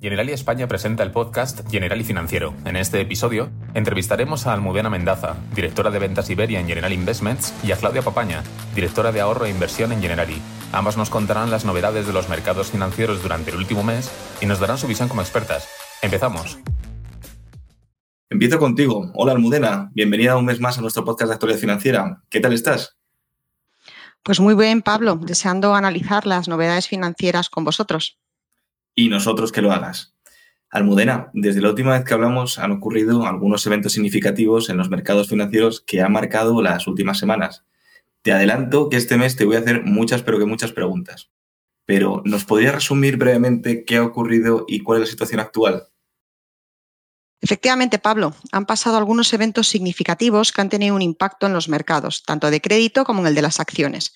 Generali España presenta el podcast Generali Financiero. En este episodio entrevistaremos a Almudena Mendaza, directora de ventas Iberia en General Investments, y a Claudia Papaña, directora de ahorro e inversión en Generali. Ambas nos contarán las novedades de los mercados financieros durante el último mes y nos darán su visión como expertas. Empezamos. Empiezo contigo. Hola Almudena, bienvenida un mes más a nuestro podcast de actualidad financiera. ¿Qué tal estás? Pues muy bien, Pablo, deseando analizar las novedades financieras con vosotros y nosotros que lo hagas. Almudena, desde la última vez que hablamos han ocurrido algunos eventos significativos en los mercados financieros que han marcado las últimas semanas. Te adelanto que este mes te voy a hacer muchas, pero que muchas preguntas. Pero, ¿nos podrías resumir brevemente qué ha ocurrido y cuál es la situación actual? Efectivamente, Pablo, han pasado algunos eventos significativos que han tenido un impacto en los mercados, tanto de crédito como en el de las acciones.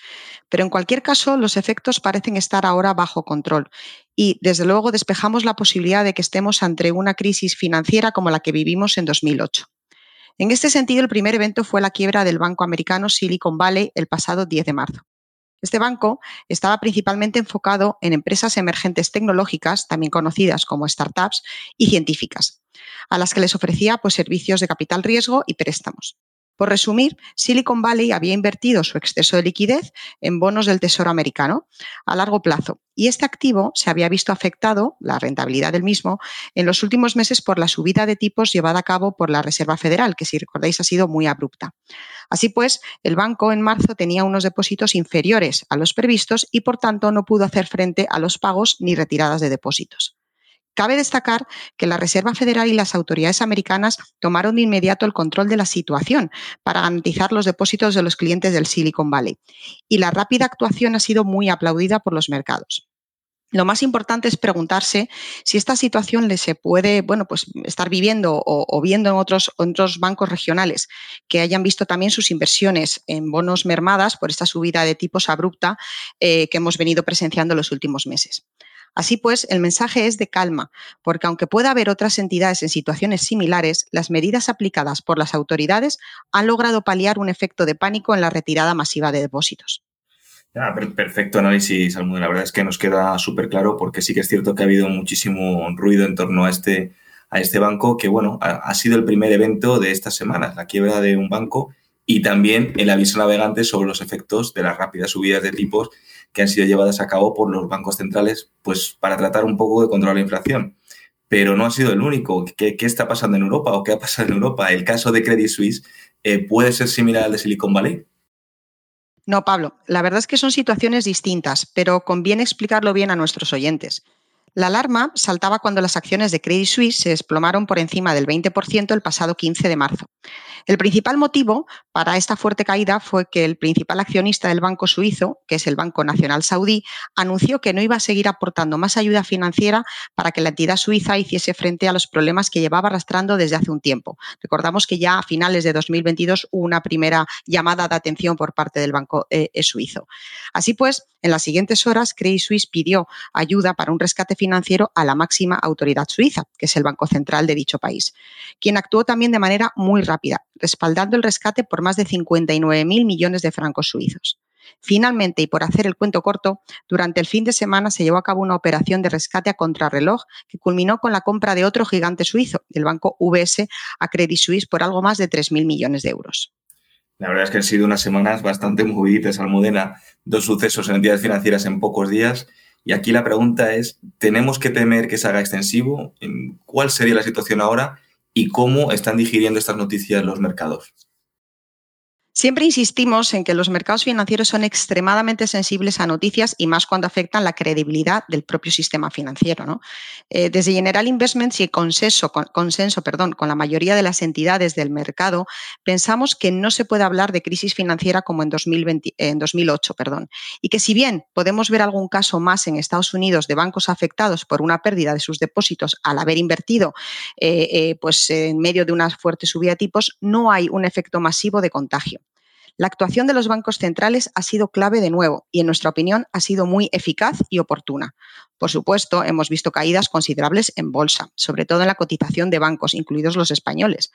Pero en cualquier caso, los efectos parecen estar ahora bajo control y, desde luego, despejamos la posibilidad de que estemos ante una crisis financiera como la que vivimos en 2008. En este sentido, el primer evento fue la quiebra del banco americano Silicon Valley el pasado 10 de marzo. Este banco estaba principalmente enfocado en empresas emergentes tecnológicas, también conocidas como startups, y científicas, a las que les ofrecía pues, servicios de capital riesgo y préstamos. Por resumir, Silicon Valley había invertido su exceso de liquidez en bonos del Tesoro americano a largo plazo y este activo se había visto afectado, la rentabilidad del mismo, en los últimos meses por la subida de tipos llevada a cabo por la Reserva Federal, que si recordáis ha sido muy abrupta. Así pues, el banco en marzo tenía unos depósitos inferiores a los previstos y por tanto no pudo hacer frente a los pagos ni retiradas de depósitos. Cabe destacar que la Reserva Federal y las autoridades americanas tomaron de inmediato el control de la situación para garantizar los depósitos de los clientes del Silicon Valley. Y la rápida actuación ha sido muy aplaudida por los mercados. Lo más importante es preguntarse si esta situación le se puede, bueno, pues estar viviendo o, viendo en otros, bancos regionales que hayan visto también sus inversiones en bonos mermadas por esta subida de tipos abrupta eh, que hemos venido presenciando en los últimos meses. Así pues, el mensaje es de calma, porque aunque pueda haber otras entidades en situaciones similares, las medidas aplicadas por las autoridades han logrado paliar un efecto de pánico en la retirada masiva de depósitos. perfecto análisis, Almudena. La verdad es que nos queda súper claro porque sí que es cierto que ha habido muchísimo ruido en torno a este, a este banco, que bueno, ha, ha sido el primer evento de estas semanas, la quiebra de un banco y también el aviso navegante sobre los efectos de las rápidas subidas de tipos que han sido llevadas a cabo por los bancos centrales pues, para tratar un poco de controlar la inflación. Pero no ha sido el único. ¿Qué, está pasando en Europa o qué ha pasado en Europa? ¿El caso de Credit Suisse eh, puede ser similar al de Silicon Valley? No, Pablo, la verdad es que son situaciones distintas, pero conviene explicarlo bien a nuestros oyentes. La alarma saltaba cuando las acciones de Credit Suisse se desplomaron por encima del 20% el pasado 15 de marzo. El principal motivo para esta fuerte caída fue que el principal accionista del banco suizo, que es el Banco Nacional Saudí, anunció que no iba a seguir aportando más ayuda financiera para que la entidad suiza hiciese frente a los problemas que llevaba arrastrando desde hace un tiempo. Recordamos que ya a finales de 2022 hubo una primera llamada de atención por parte del banco eh, suizo. Así pues, en las siguientes horas, Credit Suisse pidió ayuda para un rescate a la máxima autoridad suiza, que es el Banco Central de dicho país, quien actuó también de manera muy rápida, respaldando el rescate por más de 59.000 millones de francos suizos. Finalmente, y por hacer el cuento corto, durante el fin de semana se llevó a cabo una operación de rescate a contrarreloj que culminó con la compra de otro gigante suizo, el banco VS, a Credit Suisse por algo más de 3.000 millones de euros. La verdad es que han sido unas semanas bastante moviditas, Almudena. Dos sucesos en entidades financieras en pocos días. Y aquí la pregunta es, ¿tenemos que temer que se haga extensivo? ¿Cuál sería la situación ahora? ¿Y cómo están digiriendo estas noticias los mercados? Siempre insistimos en que los mercados financieros son extremadamente sensibles a noticias y más cuando afectan la credibilidad del propio sistema financiero. Eh, desde General Investments y consenso, con, consenso perdón, con la mayoría de las entidades del mercado, pensamos que no se puede hablar de crisis financiera como en, 2020, en 2008. Perdón, y que si bien podemos ver algún caso más en Estados Unidos de bancos afectados por una pérdida de sus depósitos al haber invertido eh, eh, pues en medio de una fuerte subida de tipos, no hay un efecto masivo de contagio. La actuación de los bancos centrales ha sido clave de nuevo y, en nuestra opinión, ha sido muy eficaz y oportuna. Por supuesto, hemos visto caídas considerables en bolsa, sobre todo en la cotización de bancos, incluidos los españoles,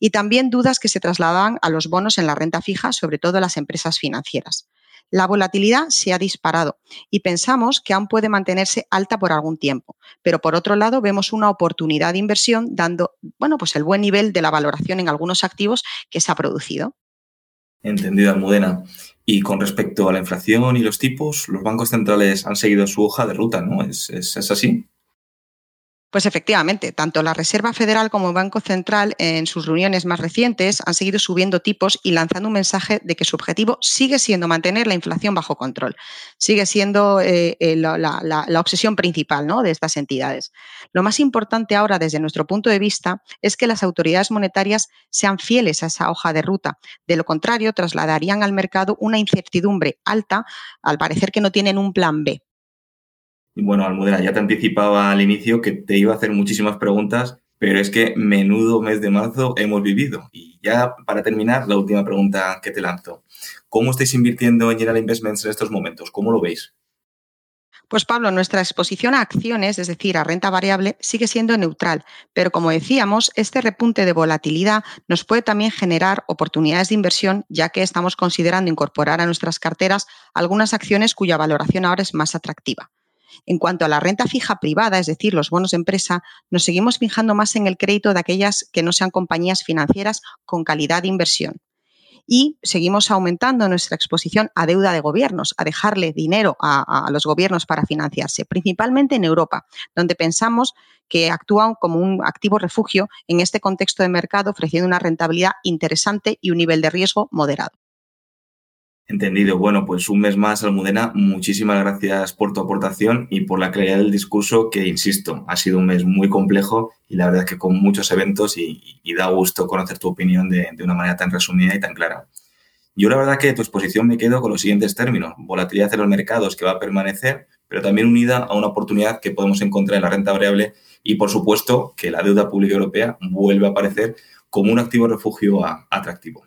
y también dudas que se trasladaban a los bonos en la renta fija, sobre todo las empresas financieras. La volatilidad se ha disparado y pensamos que aún puede mantenerse alta por algún tiempo. Pero por otro lado, vemos una oportunidad de inversión dando, bueno, pues el buen nivel de la valoración en algunos activos que se ha producido. Entendido, Almudena. Y con respecto a la inflación y los tipos, los bancos centrales han seguido su hoja de ruta, ¿no? ¿Es, es, es así? Pues efectivamente, tanto la Reserva Federal como el Banco Central en sus reuniones más recientes han seguido subiendo tipos y lanzando un mensaje de que su objetivo sigue siendo mantener la inflación bajo control. Sigue siendo eh, eh la, la, la, obsesión principal ¿no? de estas entidades. Lo más importante ahora, desde nuestro punto de vista, es que las autoridades monetarias sean fieles a esa hoja de ruta. De lo contrario, trasladarían al mercado una incertidumbre alta, al parecer que no tienen un plan B. Bueno, Almudena, ya te anticipaba al inicio que te iba a hacer muchísimas preguntas, pero es que menudo mes de marzo hemos vivido. Y ya para terminar, la última pregunta que te lanzo. ¿Cómo estáis invirtiendo en General Investments en estos momentos? ¿Cómo lo veis? Pues Pablo, nuestra exposición a acciones, es decir, a renta variable, sigue siendo neutral, pero como decíamos, este repunte de volatilidad nos puede también generar oportunidades de inversión, ya que estamos considerando incorporar a nuestras carteras algunas acciones cuya valoración ahora es más atractiva. En cuanto a la renta fija privada, es decir, los bonos de empresa, nos seguimos fijando más en el crédito de aquellas que no sean compañías financieras con calidad de inversión. Y seguimos aumentando nuestra exposición a deuda de gobiernos, a dejarle dinero a, a los gobiernos para financiarse, principalmente en Europa, donde pensamos que actúan como un activo refugio en este contexto de mercado, ofreciendo una rentabilidad interesante y un nivel de riesgo moderado. Entendido. Bueno, pues un mes más, Almudena, muchísimas gracias por tu aportación y por la claridad del discurso que, insisto, ha sido un mes muy complejo y la verdad es que con muchos eventos y, da gusto conocer tu opinión de, de, una manera tan resumida y tan clara. Yo la verdad que de tu exposición me quedo con los siguientes términos. Volatilidad en los mercados que va a permanecer, pero también unida a una oportunidad que podemos encontrar en la renta variable y, por supuesto, que la deuda pública europea vuelve a aparecer como un activo refugio atractivo.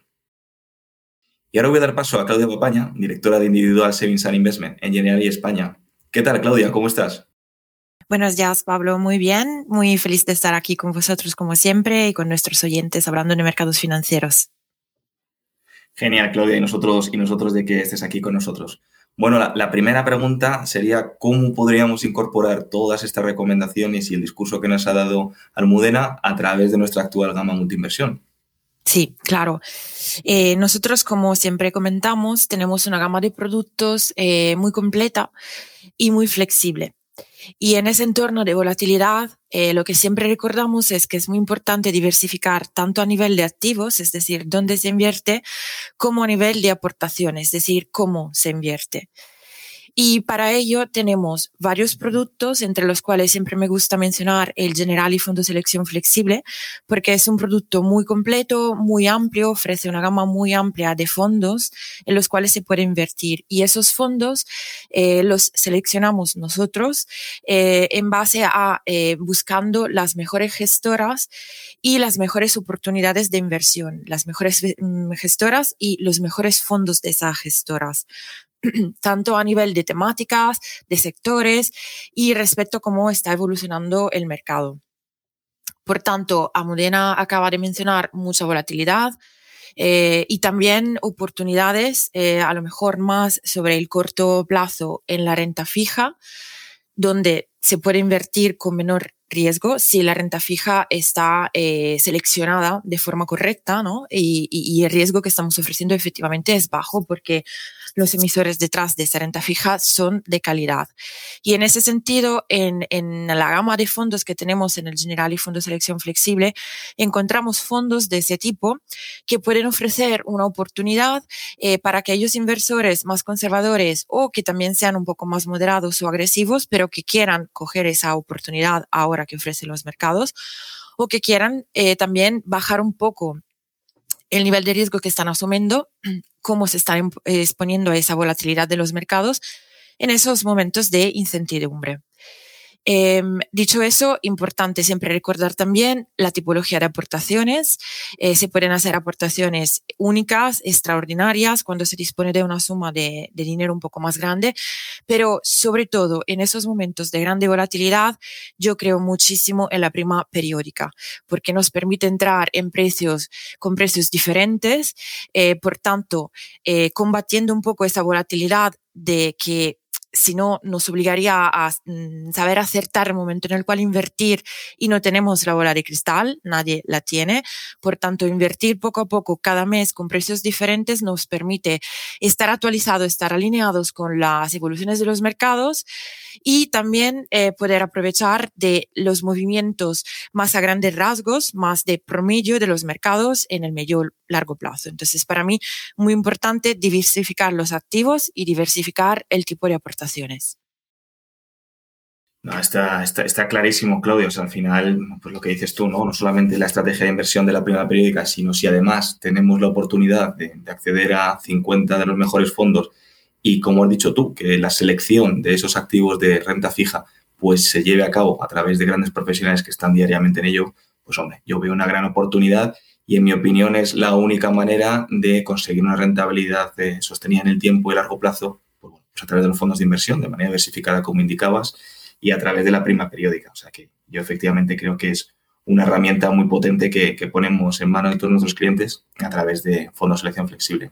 Y ahora voy a dar paso a Claudia Papaña, directora de Individual Savings and Investment en Generali España. ¿Qué tal, Claudia? ¿Cómo estás? Buenos días, Pablo. Muy bien. Muy feliz de estar aquí con vosotros, como siempre, y con nuestros oyentes hablando de mercados financieros. Genial, Claudia, y nosotros, y nosotros de que estés aquí con nosotros. Bueno, la, la, primera pregunta sería cómo podríamos incorporar todas estas recomendaciones y el discurso que nos ha dado Almudena a través de nuestra actual gama multiinversión. Sí, claro. Eh, nosotros, como siempre comentamos, tenemos una gama de productos eh, muy completa y muy flexible. Y en ese entorno de volatilidad, eh, lo que siempre recordamos es que es muy importante diversificar tanto a nivel de activos, es decir, dónde se invierte, como a nivel de aportaciones, es decir, cómo se invierte. Y para ello tenemos varios productos, entre los cuales siempre me gusta mencionar el General y Fondo Selección Flexible, porque es un producto muy completo, muy amplio, ofrece una gama muy amplia de fondos en los cuales se puede invertir. Y esos fondos eh, los seleccionamos nosotros eh, en base a eh, buscando las mejores gestoras y las mejores oportunidades de inversión, las mejores mm, gestoras y los mejores fondos de esas gestoras. tanto a nivel de temáticas, de sectores y respecto a cómo está evolucionando el mercado. Por tanto, Amudena acaba de mencionar mucha volatilidad eh, y también oportunidades, eh, a lo mejor más sobre el corto plazo en la renta fija, donde se puede invertir con menor riesgo si la renta fija está eh, seleccionada de forma correcta, ¿no? Y, y, y, el riesgo que estamos ofreciendo efectivamente es bajo porque los emisores detrás de esa renta fija son de calidad. Y en ese sentido, en, en la gama de fondos que tenemos en el General y Fondo de Selección Flexible, encontramos fondos de ese tipo que pueden ofrecer una oportunidad eh, para aquellos inversores más conservadores o que también sean un poco más moderados o agresivos, pero que quieran coger esa oportunidad ahora que ofrecen los mercados o que quieran eh, también bajar un poco el nivel de riesgo que están asumiendo, cómo se están exponiendo a esa volatilidad de los mercados en esos momentos de incertidumbre. Em, dicho eso, importante siempre recordar también la tipología de aportaciones. Eh, se pueden hacer aportaciones únicas, extraordinarias, cuando se dispone de una suma de, dinero un poco más grande, pero sobre todo en esos momentos de grande volatilidad, yo creo muchísimo en la prima periódica, porque nos permite entrar en precios con precios diferentes, eh, por tanto, eh, combatiendo un poco esa volatilidad de que si no, nos obligaría a mm, saber acertar el momento en el cual invertir y no tenemos la bola de cristal, nadie la tiene. Por tanto, invertir poco a poco cada mes con precios diferentes nos permite estar actualizados, estar alineados con las evoluciones de los mercados y también eh, poder aprovechar de los movimientos más a grandes rasgos, más de promedio de los mercados en el medio largo plazo. Entonces, para mí, muy importante diversificar los activos y diversificar el tipo de aportación está, clarísimo, Claudio. O sea, al final, pues lo que dices tú, ¿no? No solamente la estrategia de inversión de la primera periódica, sino si además tenemos la oportunidad de, acceder a 50 de los mejores fondos y, como has dicho tú, que la selección de esos activos de renta fija pues se lleve a cabo a través de grandes profesionales que están diariamente en ello, pues hombre, yo veo una gran oportunidad y en mi opinión es la única manera de conseguir una rentabilidad eh, sostenida en el tiempo y largo plazo pues a través de los fondos de inversión, de manera diversificada, como indicabas, y a través de la prima periódica. O sea que yo efectivamente creo que es una herramienta muy potente que, ponemos en manos de todos nuestros clientes a través de fondos de selección flexible.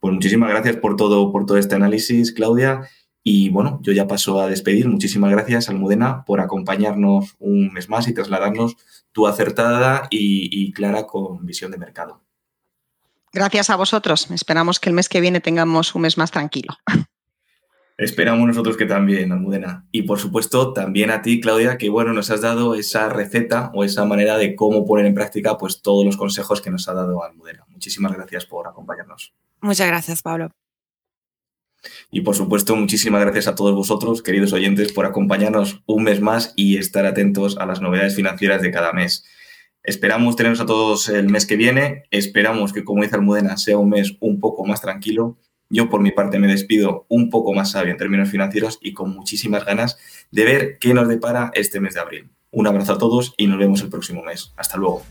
Pues muchísimas gracias por todo, por todo este análisis, Claudia. Y bueno, yo ya paso a despedir. Muchísimas gracias, Almudena, por acompañarnos un mes más y trasladarnos tu acertada y, y clara con visión de mercado. Gracias a vosotros. Esperamos que el mes que viene tengamos un mes más tranquilo. Esperamos nosotros que también, Almudena. Y por supuesto, también a ti, Claudia, que bueno, nos has dado esa receta o esa manera de cómo poner en práctica pues todos los consejos que nos ha dado Almudena. Muchísimas gracias por acompañarnos. Muchas gracias, Pablo. Y por supuesto, muchísimas gracias a todos vosotros, queridos oyentes, por acompañarnos un mes más y estar atentos a las novedades financieras de cada mes. Esperamos tenernos a todos el mes que viene. Esperamos que, como dice Almudena, sea un mes un poco más tranquilo yo por mi parte me despido un poco más sabio en términos financieros y con muchísimas ganas de ver qué nos depara este mes de abril. Un abrazo a todos y nos vemos el próximo mes. Hasta luego.